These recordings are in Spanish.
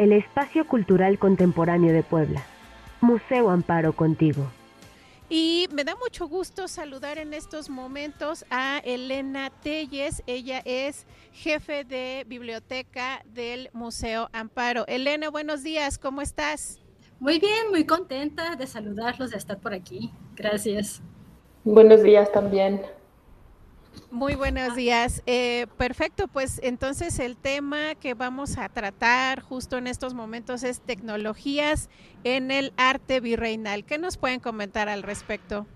el espacio cultural contemporáneo de Puebla. Museo Amparo contigo. Y me da mucho gusto saludar en estos momentos a Elena Telles. Ella es jefe de biblioteca del Museo Amparo. Elena, buenos días, ¿cómo estás? Muy bien, muy contenta de saludarlos, de estar por aquí. Gracias. Buenos días también. Muy buenos días. Eh, perfecto, pues entonces el tema que vamos a tratar justo en estos momentos es tecnologías en el arte virreinal. ¿Qué nos pueden comentar al respecto?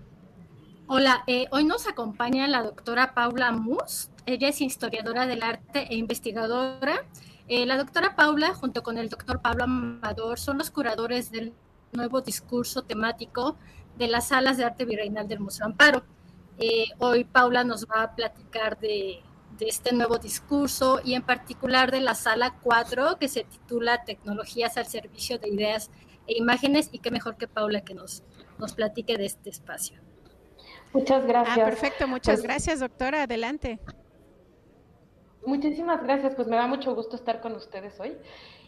Hola, eh, hoy nos acompaña la doctora Paula Mus. Ella es historiadora del arte e investigadora. Eh, la doctora Paula, junto con el doctor Pablo Amador, son los curadores del nuevo discurso temático de las salas de arte virreinal del Museo Amparo. Eh, hoy Paula nos va a platicar de, este nuevo discurso y en particular de la sala 4 que se titula Tecnologías al servicio de ideas e imágenes y qué mejor que Paula que nos, nos platique de este espacio. Muchas ah, gracias. perfecto, muchas pues gracias doctora, adelante. Muchísimas gracias, pues me da mucho gusto estar con ustedes hoy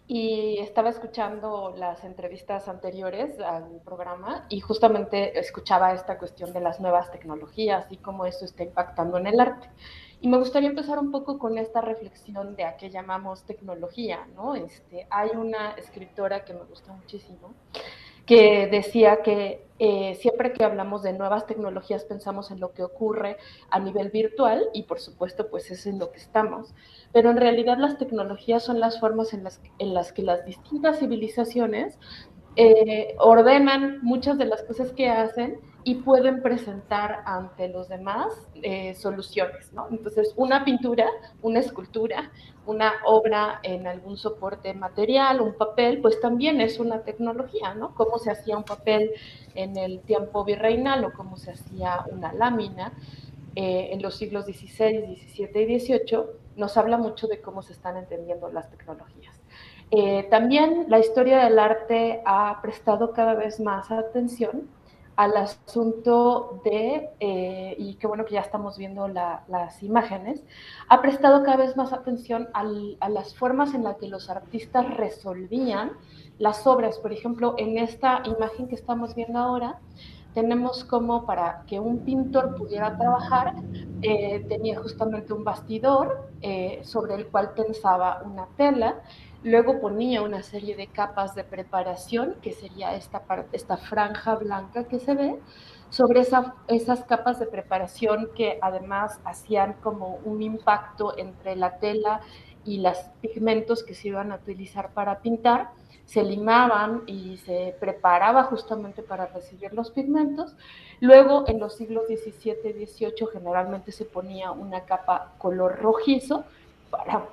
y estaba escuchando las entrevistas anteriores al programa y justamente escuchaba esta cuestión de las nuevas tecnologías y cómo eso está impactando en el arte. Y me gustaría empezar un poco con esta reflexión de a qué llamamos tecnología, ¿no? Este, hay una escritora que me gusta muchísimo que decía que eh, siempre que hablamos de nuevas tecnologías pensamos en lo que ocurre a nivel virtual y por supuesto pues es en lo que estamos, pero en realidad las tecnologías son las formas en las, en las que las distintas civilizaciones eh, ordenan muchas de las cosas que hacen y pueden presentar ante los demás eh, soluciones, ¿no? Entonces, una pintura, una escultura, una obra en algún soporte material, un papel, pues también es una tecnología, ¿no? Cómo se hacía un papel en el tiempo virreinal o cómo se hacía una lámina eh, en los siglos XVI, XVII y XVIII, nos habla mucho de cómo se están entendiendo las tecnologías. Eh, también la historia del arte ha prestado cada vez más atención al asunto de, eh, y qué bueno que ya estamos viendo las imágenes, ha prestado cada vez más atención a las formas en las que los artistas resolvían las obras. Por ejemplo, en esta imagen que estamos viendo ahora, tenemos como para que un pintor pudiera trabajar, eh, tenía justamente un bastidor sobre el cual tensaba una tela Luego ponía una serie de capas de preparación, que sería esta, esta franja blanca que se ve, sobre esas capas de preparación que además hacían como un impacto entre la tela y los pigmentos que se iban a utilizar para pintar, se limaban y se preparaba justamente para recibir los pigmentos. Luego, en los siglos XVII y XVIII, generalmente se ponía una capa color rojizo para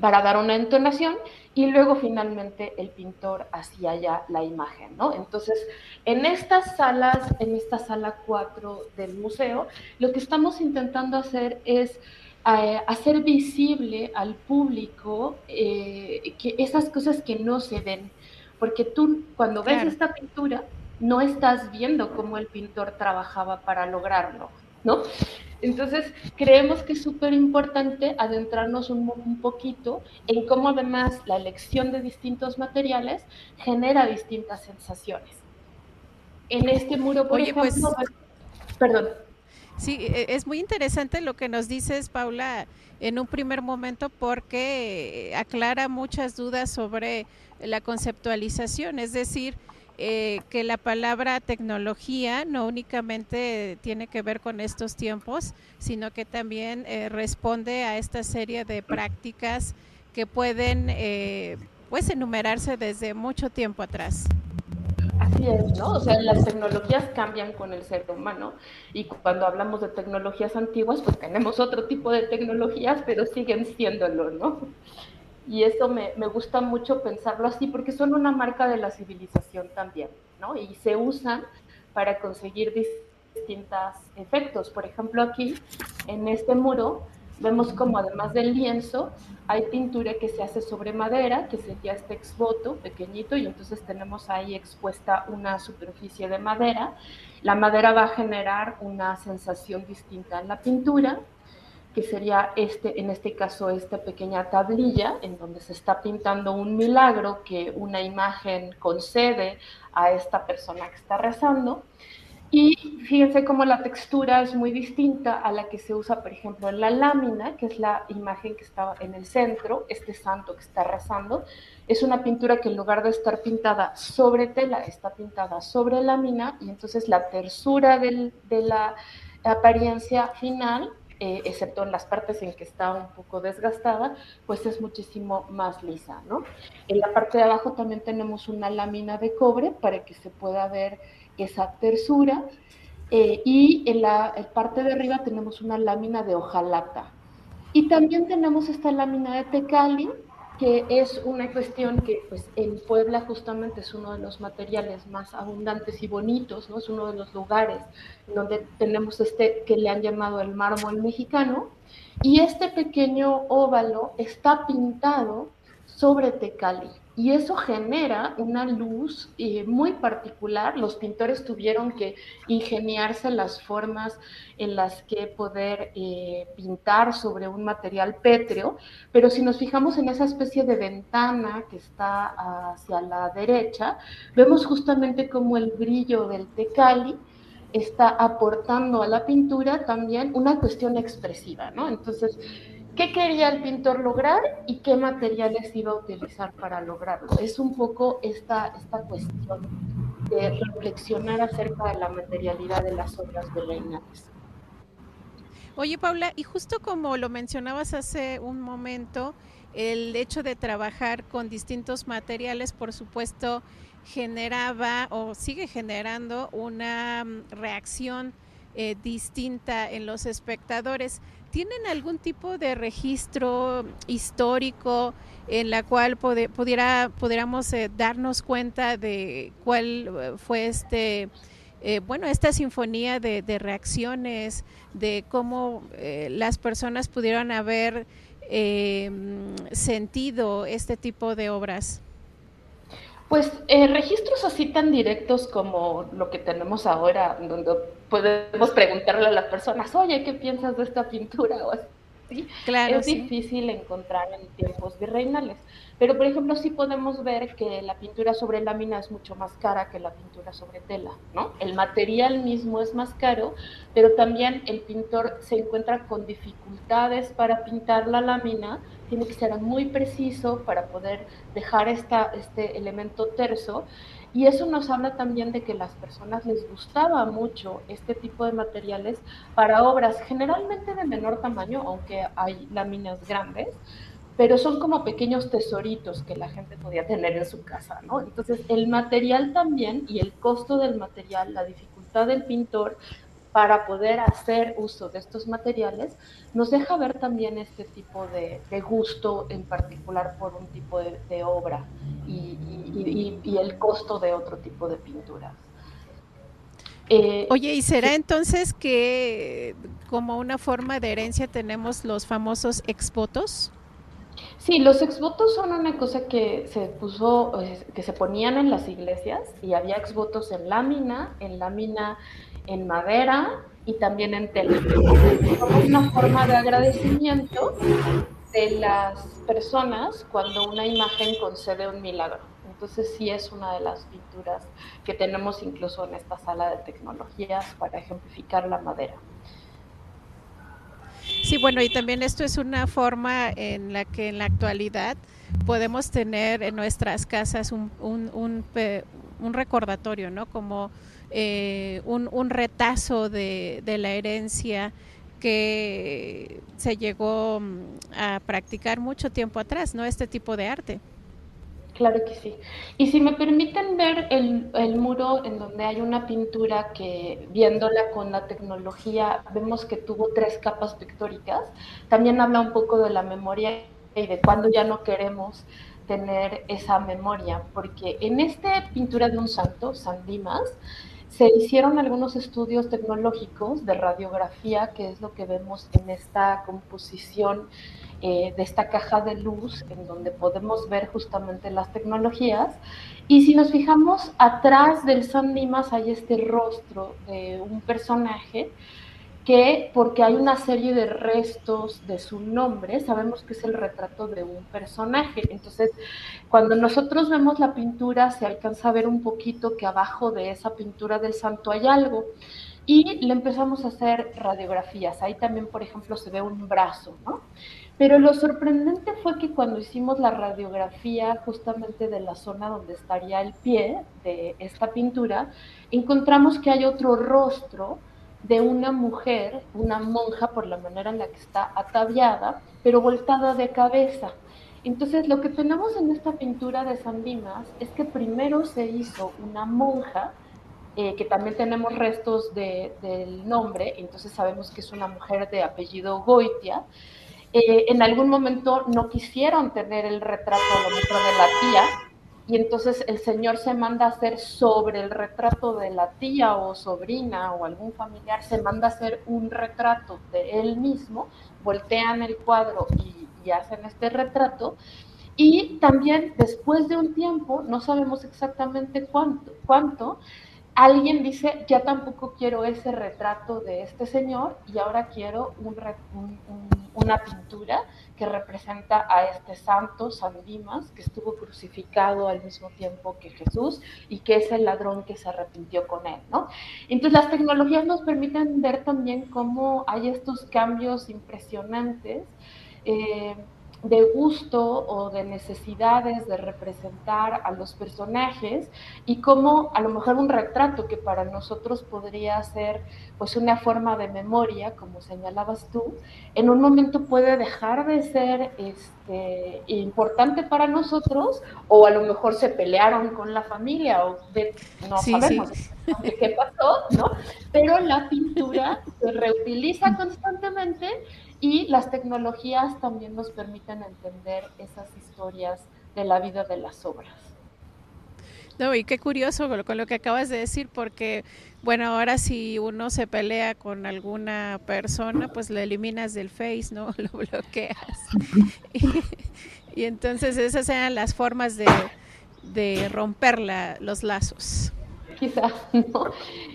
para dar una entonación y luego finalmente el pintor hacía ya la imagen, ¿no? Entonces, en estas salas, en esta sala 4 del museo, lo que estamos intentando hacer es eh, hacer visible al público eh, que esas cosas que no se ven, porque tú cuando ves esta pintura no estás viendo cómo el pintor trabajaba para lograrlo, ¿no? Entonces, creemos que es súper importante adentrarnos un, poquito en cómo además la elección de distintos materiales genera distintas sensaciones. En este muro, por ejemplo, pues, perdón. Sí, e, es muy interesante lo que nos dices, Paula, en un primer momento porque aclara muchas dudas sobre la conceptualización, es decir, eh, que la palabra tecnología no únicamente tiene que ver con estos tiempos, sino que también eh, responde a esta serie de prácticas que pueden eh, pues enumerarse desde mucho tiempo atrás. Así es, ¿no? O sea, las tecnologías cambian con el ser humano y cuando hablamos de tecnologías antiguas, pues tenemos otro tipo de tecnologías, pero siguen siéndolo, ¿no? Y eso me, me, gusta mucho pensarlo así porque son una marca de la civilización también, ¿no? Y se usan para conseguir distintos efectos. Por ejemplo, aquí en este muro vemos como además del lienzo hay pintura que se hace sobre madera, que sería este exvoto pequeñito, y entonces tenemos ahí expuesta una superficie de madera. La madera va a generar una sensación distinta en la pintura que sería este, en este caso, esta pequeña tablilla en donde se está pintando un milagro que una imagen concede a esta persona que está rezando. Y fíjense cómo la textura es muy distinta a la que se usa, por ejemplo, en la lámina, que es la imagen que está en el centro, este santo que está rezando. Es una pintura que en lugar de estar pintada sobre tela, está pintada sobre lámina y entonces la tersura de la apariencia final, eh, excepto en las partes en que está un poco desgastada, pues es muchísimo más lisa, ¿no? En la parte de abajo también tenemos una lámina de cobre para que se pueda ver esa tersura. Eh, y en la parte de arriba tenemos una lámina de hojalata. Y también tenemos esta lámina de tecali, que es una cuestión que pues, en Puebla justamente es uno de los materiales más abundantes y bonitos, ¿no? es uno de los lugares donde tenemos este que le han llamado el mármol mexicano, y este pequeño óvalo está pintado sobre tecali y eso genera una luz eh, muy particular. Los pintores tuvieron que ingeniarse las formas en las que poder eh, pintar sobre un material pétreo, pero si nos fijamos en esa especie de ventana que está hacia la derecha, vemos justamente como el brillo del tecali está aportando a la pintura también una cuestión expresiva, ¿no? Entonces, qué quería el pintor lograr y qué materiales iba a utilizar para lograrlo. Es un poco esta, esta cuestión de reflexionar acerca de la materialidad de las obras de Reynales. Oye, Paula, y justo como lo mencionabas hace un momento, el hecho de trabajar con distintos materiales, por supuesto, generaba o sigue generando una mm, reacción eh, distinta en los espectadores. ¿Tienen algún tipo de registro histórico en la cual pudiera, pudiéramos eh, darnos cuenta de cuál eh, fue este, eh, bueno, esta sinfonía de, reacciones, de cómo las personas pudieron haber sentido este tipo de obras? Pues registros así tan directos como lo que tenemos ahora, donde podemos preguntarle a las personas, oye, ¿qué piensas de esta pintura? O así. Claro, es difícil encontrar en tiempos virreinales. Pero, por ejemplo, sí podemos ver que la pintura sobre lámina es mucho más cara que la pintura sobre tela, ¿no? El material mismo es más caro, pero también el pintor se encuentra con dificultades para pintar la lámina, tiene que ser muy preciso para poder dejar esta, este elemento terso y eso nos habla también de que las personas les gustaba mucho este tipo de materiales para obras generalmente de menor tamaño, aunque hay láminas grandes, pero son como pequeños tesoritos que la gente podía tener en su casa, ¿no? Entonces el material también y el costo del material, la dificultad del pintor para poder hacer uso de estos materiales, nos deja ver también este tipo de, gusto en particular por un tipo de, obra y, el costo de otro tipo de pinturas. Eh, Oye, ¿y será entonces que como una forma de herencia tenemos los famosos exvotos? Sí, los exvotos son una cosa que se puso, eh, que se ponían en las iglesias y había exvotos en lámina, en lámina en madera y también en tela. Como una forma de agradecimiento de las personas cuando una imagen concede un milagro. Entonces sí es una de las pinturas que tenemos incluso en esta sala de tecnologías para ejemplificar la madera. Sí, bueno, y también esto es una forma en la que en la actualidad podemos tener en nuestras casas un, un, un, un recordatorio, ¿no? Como eh, un, un, retazo de, de, la herencia que se llegó mm, a practicar mucho tiempo atrás, ¿no? Este tipo de arte. Claro que sí. Y si me permiten ver el, el, muro en donde hay una pintura que viéndola con la tecnología vemos que tuvo tres capas pictóricas, también habla un poco de la memoria y de cuando ya no queremos tener esa memoria, porque en esta pintura de un santo, San Dimas, se hicieron algunos estudios tecnológicos de radiografía, que es lo que vemos en esta composición eh, de esta caja de luz, en donde podemos ver justamente las tecnologías. Y si nos fijamos, atrás del San Dimas hay este rostro de un personaje que porque hay una serie de restos de su nombre, sabemos que es el retrato de un personaje. Entonces, cuando nosotros vemos la pintura, se alcanza a ver un poquito que abajo de esa pintura del santo hay algo. Y le empezamos a hacer radiografías. Ahí también, por ejemplo, se ve un brazo, ¿no? Pero lo sorprendente fue que cuando hicimos la radiografía justamente de la zona donde estaría el pie de esta pintura, encontramos que hay otro rostro de una mujer, una monja por la manera en la que está ataviada, pero voltada de cabeza. Entonces lo que tenemos en esta pintura de San Dimas es que primero se hizo una monja, eh, que también tenemos restos del nombre, entonces sabemos que es una mujer de apellido Goitia. Eh, en algún momento no quisieron tener el retrato a lo mejor de la tía, y entonces el señor se manda a hacer sobre el retrato de la tía o sobrina o algún familiar, se manda a hacer un retrato de él mismo, voltean el cuadro y, hacen este retrato. Y también después de un tiempo, no sabemos exactamente cuánto, alguien dice, ya tampoco quiero ese retrato de este señor y ahora quiero una pintura que representa a este santo, San Dimas, que estuvo crucificado al mismo tiempo que Jesús y que es el ladrón que se arrepintió con él, ¿no? Entonces las tecnologías nos permiten ver también cómo hay estos cambios impresionantes. Eh, de gusto o de necesidades de representar a los personajes y cómo a lo mejor un retrato que para nosotros podría ser pues una forma de memoria, como señalabas tú, en un momento puede dejar de ser este, importante para nosotros o a lo mejor se pelearon con la familia o no sabemos qué pasó, ¿no? Pero la pintura se reutiliza constantemente y las tecnologías también nos permiten entender esas historias de la vida de las obras. No, y qué curioso con lo, que acabas de decir, porque, bueno, ahora si uno se pelea con alguna persona, pues la eliminas del Face, ¿no? Lo bloqueas. y, entonces esas eran las formas de, de romper los lazos quizás, ¿no?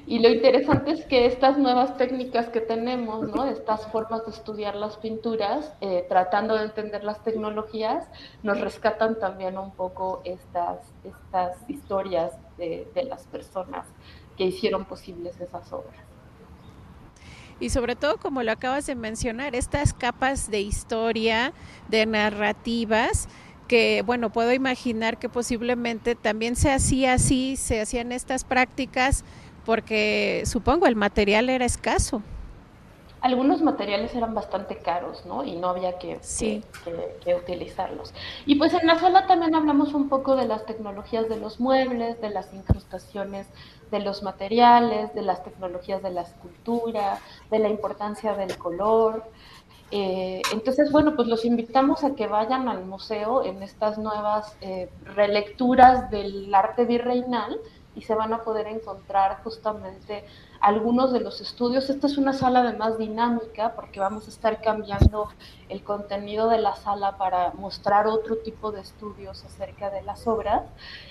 Y lo interesante es que estas nuevas técnicas que tenemos, ¿no? Estas formas de estudiar las pinturas, eh, tratando de entender las tecnologías, nos rescatan también un poco estas, estas historias de, de las personas que hicieron posibles esas obras. Y sobre todo, como lo acabas de mencionar, estas capas de historia, de narrativas, que, bueno, puedo imaginar que posiblemente también se hacía así, se hacían estas prácticas, porque supongo el material era escaso. Algunos materiales eran bastante caros, ¿no? Y no había que, que, utilizarlos. Y pues en la sala también hablamos un poco de las tecnologías de los muebles, de las incrustaciones de los materiales, de las tecnologías de la escultura, de la importancia del color, eh, entonces, bueno, pues los invitamos a que vayan al museo en estas nuevas eh, relecturas del arte virreinal y se van a poder encontrar justamente algunos de los estudios. Esta es una sala además dinámica porque vamos a estar cambiando el contenido de la sala para mostrar otro tipo de estudios acerca de las obras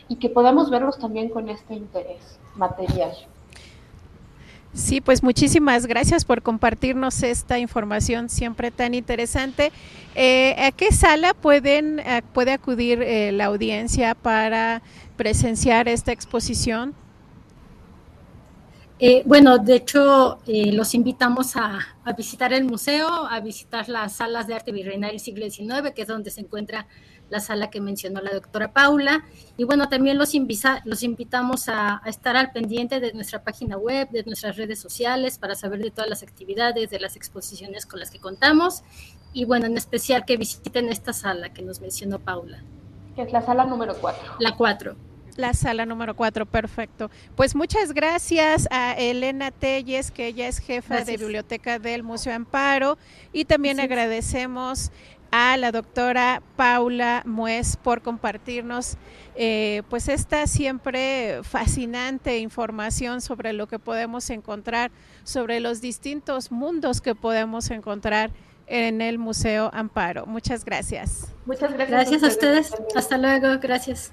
y que podamos verlos también con este interés material. Sí, pues muchísimas gracias por compartirnos esta información siempre tan interesante. Eh, ¿A qué sala pueden puede acudir eh, la audiencia para presenciar esta exposición? Eh, bueno, de hecho, los invitamos a, a, visitar el museo, a visitar las salas de arte virreinal del siglo XIX, que es donde se encuentra la sala que mencionó la doctora Paula. Y bueno, también los, los invitamos a, estar al pendiente de nuestra página web, de nuestras redes sociales, para saber de todas las actividades, de las exposiciones con las que contamos. Y bueno, en especial que visiten esta sala que nos mencionó Paula. Que es la sala número 4. La 4 la sala número 4, perfecto. Pues muchas gracias a Elena Telles, que ella es jefa de biblioteca del Museo Amparo, y también agradecemos a la doctora Paula Muez por compartirnos eh, pues esta siempre fascinante información sobre lo que podemos encontrar, sobre los distintos mundos que podemos encontrar en el Museo Amparo. Muchas gracias. Muchas gracias. Gracias a ustedes. Hasta luego. Gracias.